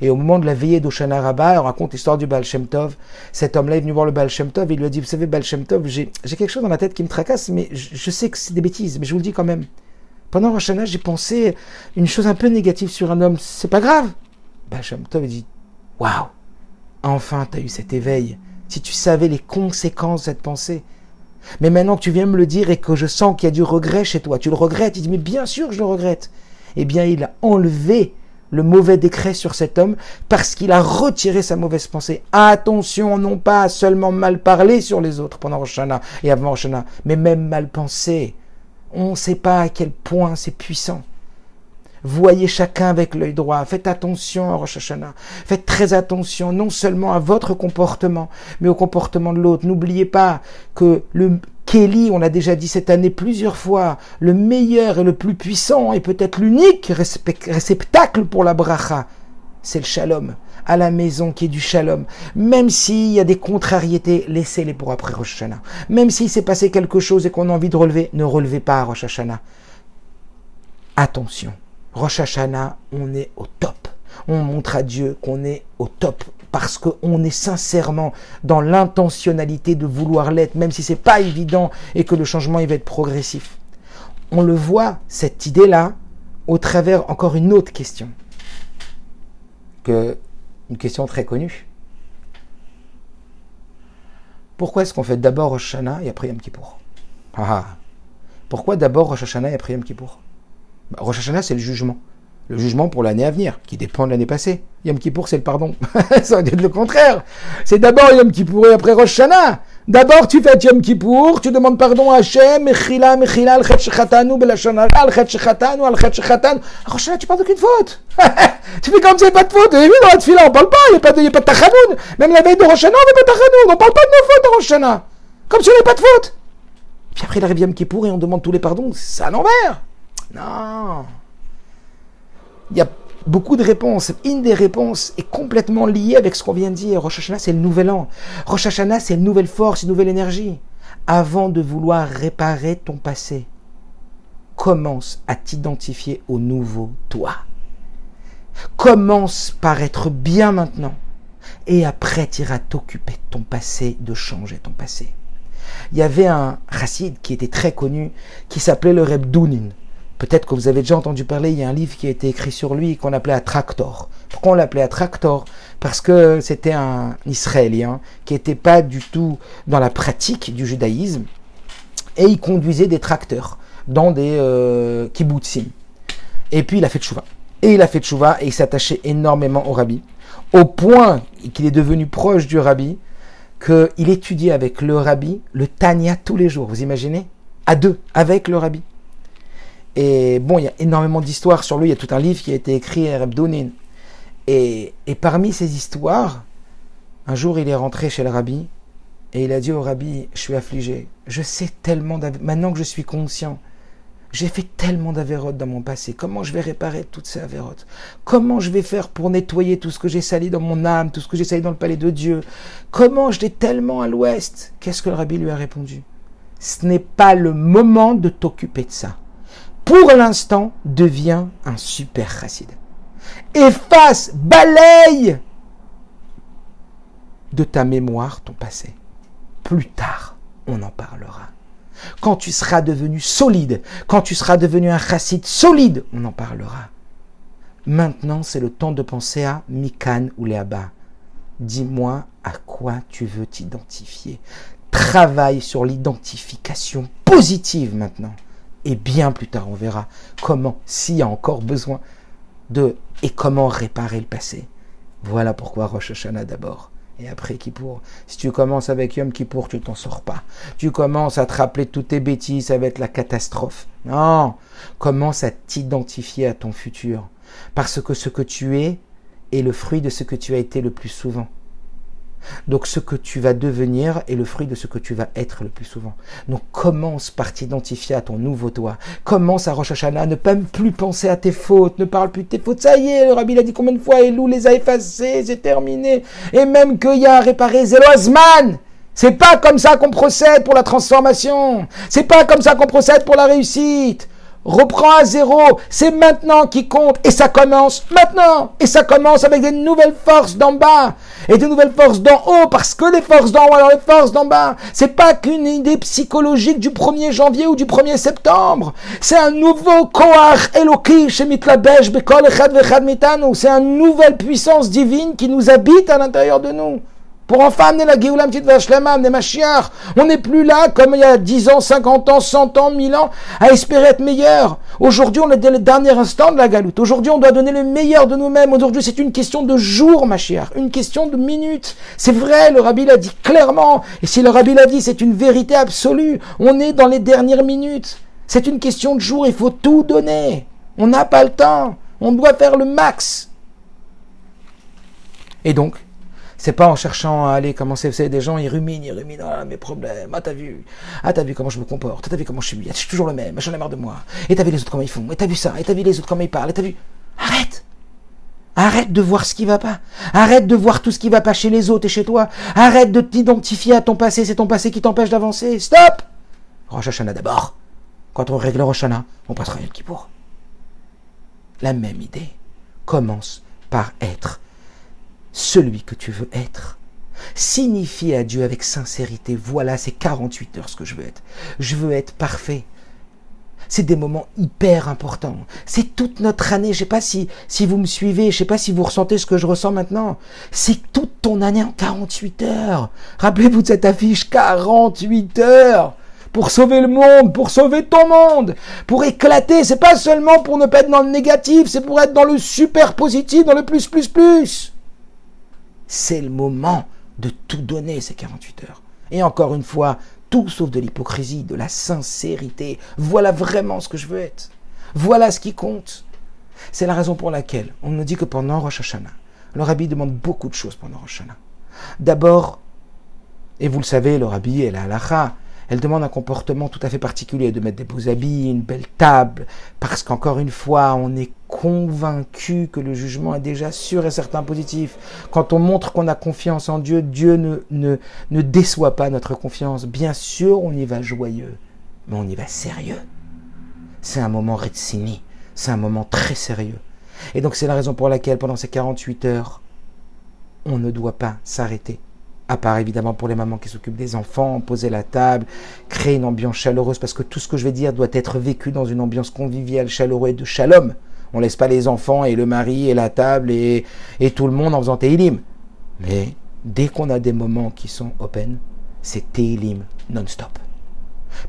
Et au moment de la veillée d'Oshana Rabbah, on raconte l'histoire du Baal Shem Tov. Cet homme-là est venu voir le Baal Shem Tov et il lui a dit, vous savez, Baal Shem Tov, j'ai quelque chose dans la tête qui me tracasse, mais je, sais que c'est des bêtises, mais je vous le dis quand même. Pendant Rosh j'ai pensé une chose un peu négative sur un homme. C'est pas grave. Bachem Tov dit Waouh Enfin, tu as eu cet éveil. Si tu savais les conséquences de cette pensée. Mais maintenant que tu viens me le dire et que je sens qu'il y a du regret chez toi, tu le regrettes? Il dit Mais bien sûr je le regrette. Eh bien, il a enlevé le mauvais décret sur cet homme parce qu'il a retiré sa mauvaise pensée. Attention, non pas seulement mal parler sur les autres pendant Roshana et avant Roshana, mais même mal penser. On ne sait pas à quel point c'est puissant. Voyez chacun avec l'œil droit. Faites attention à Rosh Hashanah. Faites très attention non seulement à votre comportement, mais au comportement de l'autre. N'oubliez pas que le Kelly, on l'a déjà dit cette année plusieurs fois, le meilleur et le plus puissant et peut-être l'unique réceptacle pour la bracha, c'est le shalom. À la maison qui est du shalom. Même s'il y a des contrariétés, laissez-les pour après Rosh Hashanah. Même s'il s'est passé quelque chose et qu'on a envie de relever, ne relevez pas à Rosh Hashanah attention, Rosh Hashanah, on est au top. On montre à Dieu qu'on est au top parce qu'on est sincèrement dans l'intentionnalité de vouloir l'être, même si c'est pas évident et que le changement il va être progressif. On le voit, cette idée-là, au travers encore une autre question. Que, une question très connue. Pourquoi est-ce qu'on fait d'abord Rosh et après Yom Kippour? Ah, ah. Pourquoi d'abord Rosh et après Yom Kippour? Bah, Rosh Hashanah, c'est le jugement. Le jugement pour l'année à venir, qui dépend de l'année passée. Yom Kippour, c'est le pardon. Ça veut dire le contraire. C'est d'abord Yom Kippour et après Rosh Hashanah. D'abord, tu fais Yom Kippour, tu demandes pardon à Hachem, Mechila, Mechila, al-Chet Shechatanu, Belashonara, al-Chet Shechatanu, al-Chet Shechatanu. Rosh Hashanah, tu parles d'aucune faute. tu fais comme s'il n'y avait pas de faute. Et oui, dans la tefila, on parle pas, il n'y a pas de, pas de tachanoun. Même la veille de Rosh Hashanah, on n'a pas tachanoun. On parle pas de nos fautes dans Rosh Hashanah. Comme s'il n'y avait pas de faute. Puis après, il arrive Yom Kippour et on demande tous les pardons. C'est l'envers. Non. Il y a beaucoup de réponses. Une des réponses est complètement liée avec ce qu'on vient de dire. Rosh Hashanah, c'est le nouvel an. Rosh Hashanah, c'est une nouvelle force, une nouvelle énergie. Avant de vouloir réparer ton passé, commence à t'identifier au nouveau toi. Commence par être bien maintenant. Et après, tu iras t'occuper de ton passé, de changer ton passé. Il y avait un chassid qui était très connu, qui s'appelait le Reb Dounin. Peut-être que vous avez déjà entendu parler, il y a un livre qui a été écrit sur lui qu'on appelait Attractor. Pourquoi on l'appelait Attractor? Parce que c'était un Israélien qui n'était pas du tout dans la pratique du judaïsme et il conduisait des tracteurs dans des euh, kibbutzim. Et puis il a fait tchouva. Et il a fait tchouva et il s'attachait énormément au rabbi, au point qu'il est devenu proche du rabbi, qu'il étudiait avec le rabbi le Tanya tous les jours. Vous imaginez? À deux, avec le rabbi. Et bon, il y a énormément d'histoires sur lui. Il y a tout un livre qui a été écrit à Rabdounin. Et, et parmi ces histoires, un jour, il est rentré chez le rabbi et il a dit au rabbi, je suis affligé. Je sais tellement, maintenant que je suis conscient, j'ai fait tellement d'avérotes dans mon passé. Comment je vais réparer toutes ces avérotes? Comment je vais faire pour nettoyer tout ce que j'ai sali dans mon âme, tout ce que j'ai sali dans le palais de Dieu? Comment je l'ai tellement à l'ouest Qu'est-ce que le rabbi lui a répondu Ce n'est pas le moment de t'occuper de ça pour l'instant, devient un super chassid. Efface, balaye de ta mémoire ton passé. Plus tard, on en parlera. Quand tu seras devenu solide, quand tu seras devenu un chassid solide, on en parlera. Maintenant, c'est le temps de penser à Mikan ou Léaba. Dis-moi à quoi tu veux t'identifier. Travaille sur l'identification positive maintenant. Et bien plus tard, on verra comment, s'il y a encore besoin de, et comment réparer le passé. Voilà pourquoi Rosh Hashanah d'abord. Et après Kippour, si tu commences avec Yom Kippour, tu t'en sors pas. Tu commences à te rappeler toutes tes bêtises, ça va être la catastrophe. Non, commence à t'identifier à ton futur. Parce que ce que tu es est le fruit de ce que tu as été le plus souvent. Donc ce que tu vas devenir est le fruit de ce que tu vas être le plus souvent. Donc commence par t'identifier à ton nouveau toi. Commence à Rosh Hashanah, ne pas plus penser à tes fautes, ne parle plus de tes fautes. Ça y est, le rabbi l'a dit combien de fois, Elou les a effacées, c'est terminé. Et même qu'il y a à réparer Zéloazman. C'est pas comme ça qu'on procède pour la transformation. C'est pas comme ça qu'on procède pour la réussite reprends à zéro, c'est maintenant qui compte, et ça commence maintenant, et ça commence avec des nouvelles forces d'en bas, et des nouvelles forces d'en haut, parce que les forces d'en haut, alors les forces d'en bas, c'est pas qu'une idée psychologique du 1er janvier ou du 1er septembre, c'est un nouveau Koach Eloki chez Mitlabej Bekol Echad Vechad Mitanu, c'est une nouvelle puissance divine qui nous habite à l'intérieur de nous. Pour enfin amener la Géoula petite Vashlama, amener Mashiach. On n'est plus là comme il y a 10 ans, 50 ans, 100 ans, 1000 ans, à espérer être meilleur. Aujourd'hui, on est dans le dernier instant de la galoute. Aujourd'hui, on doit donner le meilleur de nous-mêmes. Aujourd'hui, c'est une question de jours, Mashiach. Une question de minutes. C'est vrai, le Rabbi l'a dit clairement. Et si le Rabbi l'a dit, c'est une vérité absolue. On est dans les dernières minutes. C'est une question de jours. Il faut tout donner. On n'a pas le temps. On doit faire le max. Et donc, c'est pas en cherchant à aller commencer, vous savez, des gens, ils ruminent, ils ruminent, ah, mes problèmes, ah, t'as vu, ah, t'as vu comment je me comporte, ah, t'as vu comment je suis, je suis toujours le même, j'en ai marre de moi, et t'as vu les autres comment ils font, et t'as vu ça, et t'as vu les autres comment ils parlent, et t'as vu, arrête! Arrête de voir ce qui va pas. Arrête de voir tout ce qui va pas chez les autres et chez toi. Arrête de t'identifier à ton passé. C'est ton passé qui t'empêche d'avancer. Stop Rosh Hashanah d'abord. Quand on règle Rosh Hashanah, on passera qui pour. la même idée. Commence par être celui que tu veux être. Signifie à Dieu avec sincérité, voilà, c'est 48 heures ce que je veux être. Je veux être parfait. C'est des moments hyper importants. C'est toute notre année. Je sais pas si, si vous me suivez, je sais pas si vous ressentez ce que je ressens maintenant. C'est toute ton année en 48 heures. Rappelez-vous de cette affiche, 48 heures pour sauver le monde, pour sauver ton monde, pour éclater. C'est pas seulement pour ne pas être dans le négatif, c'est pour être dans le super positif, dans le plus, plus, plus. C'est le moment de tout donner ces 48 heures. Et encore une fois, tout sauf de l'hypocrisie, de la sincérité. Voilà vraiment ce que je veux être. Voilà ce qui compte. C'est la raison pour laquelle on nous dit que pendant Rosh Hashanah, le rabbi demande beaucoup de choses pendant Rosh Hashanah. D'abord, et vous le savez, le rabbi est la halacha, elle demande un comportement tout à fait particulier, de mettre des beaux habits, une belle table, parce qu'encore une fois, on est convaincu que le jugement est déjà sûr et certain positif. Quand on montre qu'on a confiance en Dieu, Dieu ne, ne, ne déçoit pas notre confiance. Bien sûr, on y va joyeux, mais on y va sérieux. C'est un moment retsini, c'est un moment très sérieux. Et donc c'est la raison pour laquelle pendant ces 48 heures, on ne doit pas s'arrêter à part évidemment pour les mamans qui s'occupent des enfants, poser la table, créer une ambiance chaleureuse, parce que tout ce que je vais dire doit être vécu dans une ambiance conviviale, chaleureuse et de shalom. On laisse pas les enfants et le mari et la table et, et tout le monde en faisant Teilim. Mais dès qu'on a des moments qui sont open, c'est Teilim non-stop.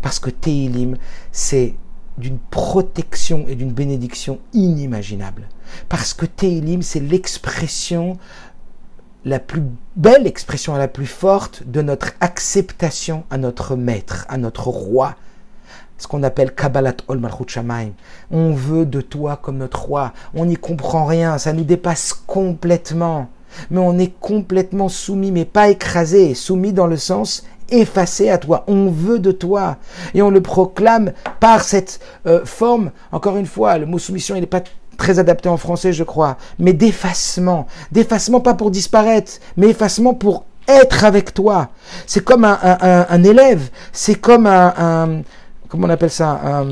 Parce que Teilim, c'est d'une protection et d'une bénédiction inimaginable. Parce que Teilim, c'est l'expression la plus belle expression, la plus forte de notre acceptation à notre maître, à notre roi. Ce qu'on appelle Kabbalat Ol Malchut. On veut de toi comme notre roi. On n'y comprend rien. Ça nous dépasse complètement. Mais on est complètement soumis, mais pas écrasé. Soumis dans le sens effacé à toi. On veut de toi. Et on le proclame par cette euh, forme. Encore une fois, le mot soumission, il n'est pas très adapté en français, je crois, mais d'effacement. D'effacement pas pour disparaître, mais effacement pour être avec toi. C'est comme un, un, élève, c'est comme un, comment on appelle ça,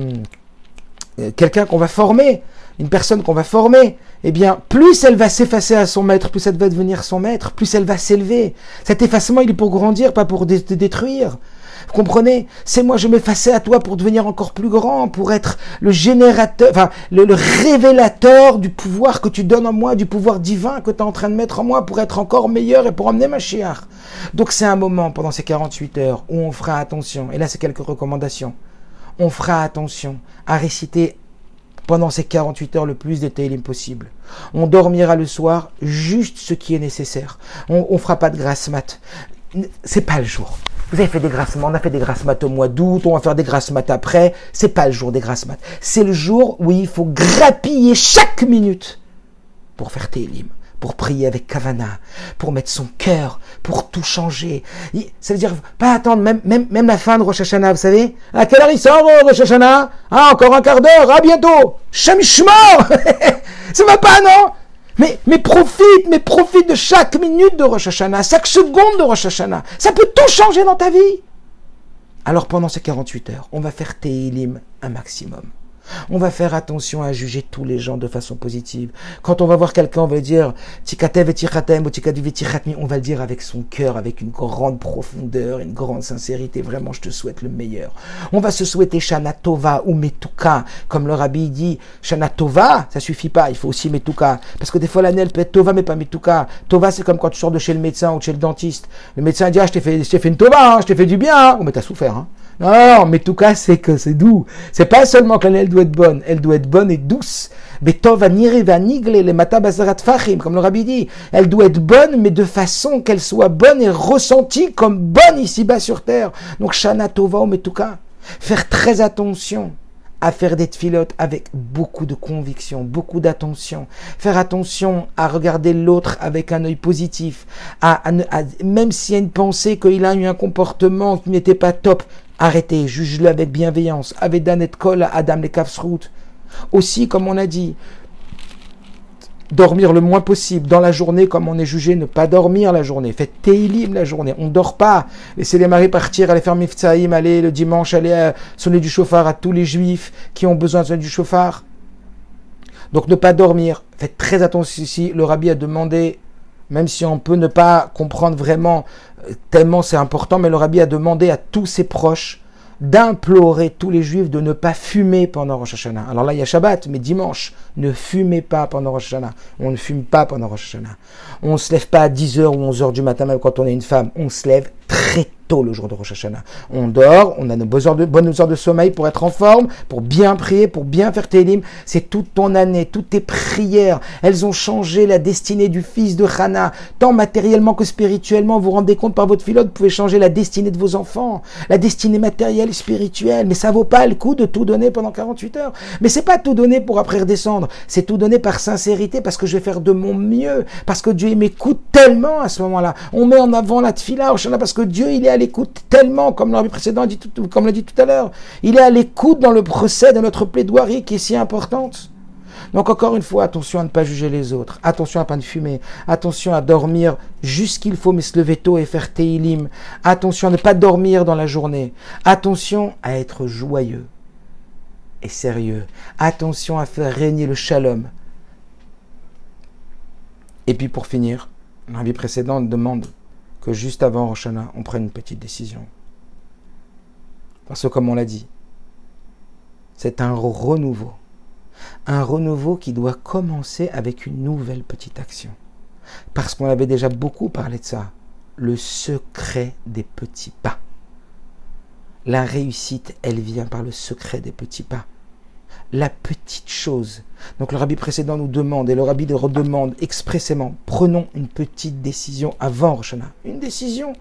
quelqu'un qu'on va former, une personne qu'on va former. Eh bien, plus elle va s'effacer à son maître, plus elle va devenir son maître, plus elle va s'élever. Cet effacement, il est pour grandir, pas pour te détruire. Vous comprenez? C'est moi, je m'effaçais à toi pour devenir encore plus grand, pour être le générateur, enfin, le, révélateur du pouvoir que tu donnes en moi, du pouvoir divin que tu es en train de mettre en moi pour être encore meilleur et pour emmener ma chiare. Donc c'est un moment pendant ces 48 heures où on fera attention, et là c'est quelques recommandations, on fera attention à réciter pendant ces 48 heures le plus de Teilim possible. On dormira le soir juste ce qui est nécessaire. On, on fera pas de grasse mat. C'est pas le jour. Vous avez fait des grasses on a fait des grasses au mois d'août, on va faire des grasses après. C'est pas le jour des grasses. C'est le jour où il faut grappiller chaque minute pour faire Télim, pour prier avec Kavana, pour mettre son cœur, pour tout changer. Ça veut dire, pas attendre même, même, même la fin de Rosh Hashanah, vous savez. À quelle heure il sort Rosh Hashanah? Ah, encore un quart d'heure, à bientôt Shamishma Ça va pas, non? Mais, profite, mais profite de chaque minute de Rosh Hashanah, chaque seconde de Rosh Hashanah. Ça peut tout changer dans ta vie. Alors pendant ces 48 heures, on va faire Teilim un maximum. On va faire attention à juger tous les gens de façon positive. Quand on va voir quelqu'un, on va dire Tikatev et on va le dire avec son cœur, avec une grande profondeur, une grande sincérité. Vraiment, je te souhaite le meilleur. On va se souhaiter Shana Tova ou Metuka. Comme le rabbi dit, Shana Tova, ça suffit pas, il faut aussi Metuka. Parce que des fois, l'année, elle peut être Tova, mais pas Metuka. Tova, c'est comme quand tu sors de chez le médecin ou chez le dentiste. Le médecin dit, ah, je t'ai fait, fait une Tova, hein, je t'ai fait du bien, hein. Oh, mais t'as souffert, hein. Non, mais tout cas, c'est que c'est doux. C'est pas seulement qu'elle elle doit être bonne, elle doit être bonne et douce. Betov les fachim, comme le rabbi dit. Elle doit être bonne, mais de façon qu'elle soit bonne et ressentie comme bonne ici-bas sur terre. Donc, Shana Tova, mais tout cas, faire très attention à faire des tfilotes avec beaucoup de conviction, beaucoup d'attention. Faire attention à regarder l'autre avec un œil positif. À, même s'il y a une pensée qu'il a eu un comportement qui n'était pas top, Arrêtez, juge-le avec bienveillance. Avec et Kol, Adam les Kafsrout. Aussi, comme on a dit, dormir le moins possible dans la journée, comme on est jugé, ne pas dormir la journée. Faites Teilim la journée. On ne dort pas. Laissez les maris partir, aller faire Miftsaïm, aller le dimanche, aller euh, sonner du chauffard à tous les juifs qui ont besoin de sonner du chauffard. Donc ne pas dormir. Faites très attention ici. Le rabbi a demandé, même si on peut ne pas comprendre vraiment euh, tellement c'est important, mais le rabbi a demandé à tous ses proches d'implorer tous les juifs de ne pas fumer pendant Rosh Hashanah. Alors là, il y a Shabbat, mais dimanche, ne fumez pas pendant Rosh Hashanah. On ne fume pas pendant Rosh Hashanah. On ne se lève pas à 10h ou 11h du matin, même quand on est une femme. On se lève très tôt le jour de Rosh Hashanah. On dort, on a nos bonnes heures de, bonnes heures de sommeil pour être en forme, pour bien prier, pour bien faire Télim. C'est toute ton année, toutes tes prières. Elles ont changé la destinée du fils de Hana, tant matériellement que spirituellement. Vous vous rendez compte par votre pilote, vous pouvez changer la destinée de vos enfants, la destinée matérielle et spirituelle. Mais ça vaut pas le coup de tout donner pendant 48 heures. Mais c'est pas tout donner pour après redescendre. C'est tout donner par sincérité parce que je vais faire de mon mieux, parce que Dieu m'écoute tellement à ce moment-là. On met en avant la tfila, parce que Dieu, il est à l'écoute tellement, comme l'année précédent, comme l'a dit tout à l'heure. Il est à l'écoute dans le procès de notre plaidoirie qui est si importante. Donc encore une fois, attention à ne pas juger les autres, attention à ne pas fumer, attention à dormir jusqu'il faut, mais se lever tôt et faire teilim, attention à ne pas dormir dans la journée, attention à être joyeux et sérieux, attention à faire régner le shalom. Et puis pour finir, vie précédente demande que juste avant Roshana, on prenne une petite décision. Parce que comme on l'a dit, c'est un renouveau. Un renouveau qui doit commencer avec une nouvelle petite action. Parce qu'on avait déjà beaucoup parlé de ça. Le secret des petits pas. La réussite, elle vient par le secret des petits pas la petite chose. Donc le rabbi précédent nous demande, et le rabbi le redemande expressément, prenons une petite décision avant Rosh Une décision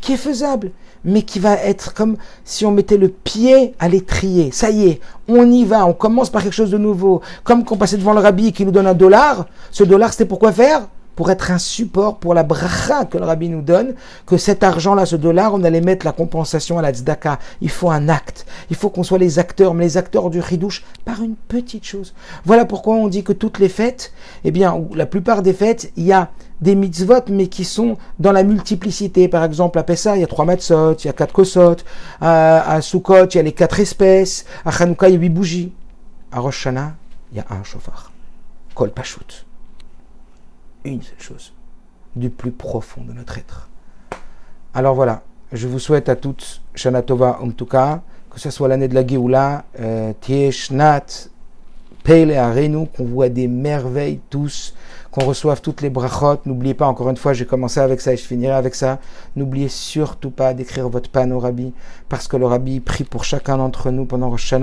qui est faisable, mais qui va être comme si on mettait le pied à l'étrier. Ça y est, on y va, on commence par quelque chose de nouveau. Comme qu'on passait devant le rabbi qui nous donne un dollar, ce dollar c'était pour quoi faire? Pour être un support pour la bracha que le rabbi nous donne, que cet argent-là, ce dollar, on allait mettre la compensation à la tzedaka. Il faut un acte. Il faut qu'on soit les acteurs, mais les acteurs du ridouche par une petite chose. Voilà pourquoi on dit que toutes les fêtes, eh bien, la plupart des fêtes, il y a des mitzvot, mais qui sont dans la multiplicité. Par exemple, à Pessah, il y a trois matzot, il y a quatre kosot. À, à Sukkot, il y a les quatre espèces. À Chanukah, il y a huit bougies. À Rosh Hashanah, il y a un chauffard. Kol Pashut une seule chose, du plus profond de notre être. Alors voilà, je vous souhaite à toutes, Shana Tova Umtuka, que ce soit l'année de la Géoula, euh, Tieshnat, Pele Arenu, qu'on voit des merveilles tous, qu'on reçoive toutes les brachot. N'oubliez pas, encore une fois, j'ai commencé avec ça et je finirai avec ça. N'oubliez surtout pas d'écrire votre pan au rabbi, parce que le rabbi prie pour chacun d'entre nous pendant Rosh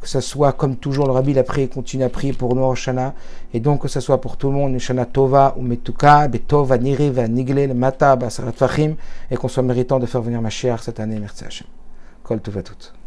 que ce soit comme toujours, le rabbi l'a prié et continue à prier pour nous Rosh et donc que ce soit pour tout le monde, Shana Tova ou Metuka, Betova, Niriva, Nigle, le Mata, Basarat Fahim, et qu'on soit méritant de faire venir ma chère cette année, merci Hachem. Kol Tova tout.